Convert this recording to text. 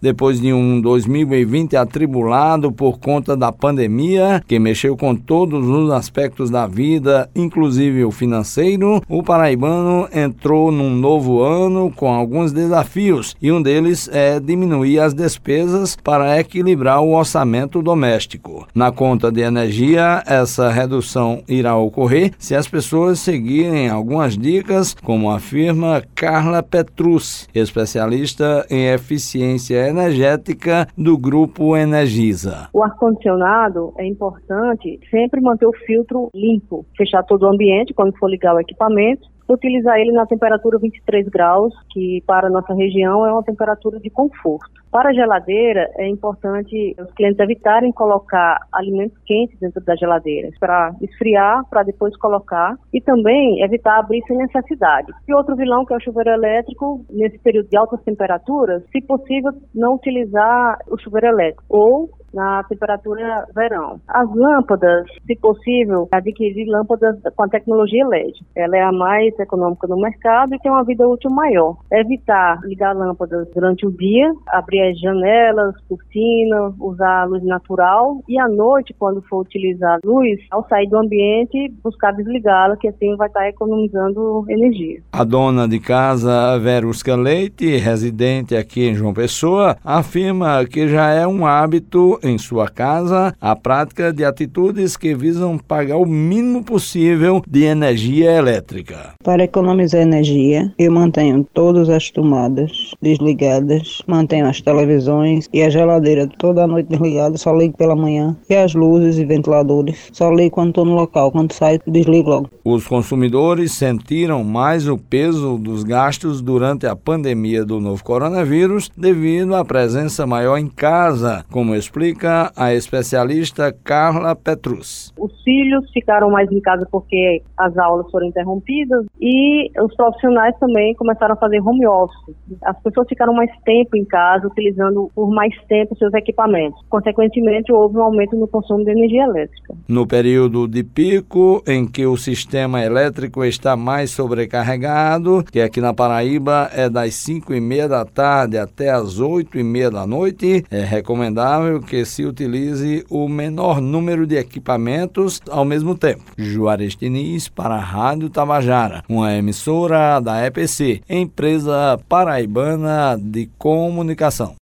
Depois de um 2020 atribulado por conta da pandemia, que mexeu com todos os aspectos da vida, inclusive o financeiro, o paraibano entrou num novo ano com alguns desafios e um deles é diminuir as despesas para equilibrar o orçamento doméstico. Na conta de energia, essa redução irá ocorrer se as pessoas seguirem algumas dicas, como afirma Carla Petrus, especialista em eficiência energética do grupo Energisa. O ar-condicionado é importante sempre manter o filtro limpo, fechar todo o ambiente quando for ligar o equipamento utilizar ele na temperatura 23 graus, que para nossa região é uma temperatura de conforto. Para a geladeira, é importante os clientes evitarem colocar alimentos quentes dentro da geladeira, para esfriar, para depois colocar, e também evitar abrir sem necessidade. E outro vilão, que é o chuveiro elétrico, nesse período de altas temperaturas, se possível, não utilizar o chuveiro elétrico, ou na temperatura verão. As lâmpadas, se possível, adquirir lâmpadas com a tecnologia LED. Ela é a mais econômica no mercado e tem uma vida útil maior. Evitar ligar lâmpadas durante o dia, abrir as janelas, cortina, usar a luz natural e à noite, quando for utilizar luz, ao sair do ambiente, buscar desligá-la, que assim vai estar economizando energia. A dona de casa, Verusca Leite, residente aqui em João Pessoa, afirma que já é um hábito em sua casa a prática de atitudes que visam pagar o mínimo possível de energia elétrica. Para economizar energia, eu mantenho todas as tomadas desligadas, mantenho as televisões e a geladeira toda a noite desligada, só ligo pela manhã, e as luzes e ventiladores, só ligo quando estou no local, quando saio desligo logo. Os consumidores sentiram mais o peso dos gastos durante a pandemia do novo coronavírus devido à presença maior em casa, como explica a especialista Carla Petrus. Os filhos ficaram mais em casa porque as aulas foram interrompidas e os profissionais também começaram a fazer home office. As pessoas ficaram mais tempo em casa, utilizando por mais tempo seus equipamentos. Consequentemente, houve um aumento no consumo de energia elétrica. No período de pico, em que o sistema elétrico está mais sobrecarregado, que aqui na Paraíba é das 5 e meia da tarde até as 8 e meia da noite, é recomendável que se utilize o menor número de equipamentos ao mesmo tempo. Juarez Diniz para a Rádio Tabajara, uma emissora da EPC, empresa paraibana de comunicação.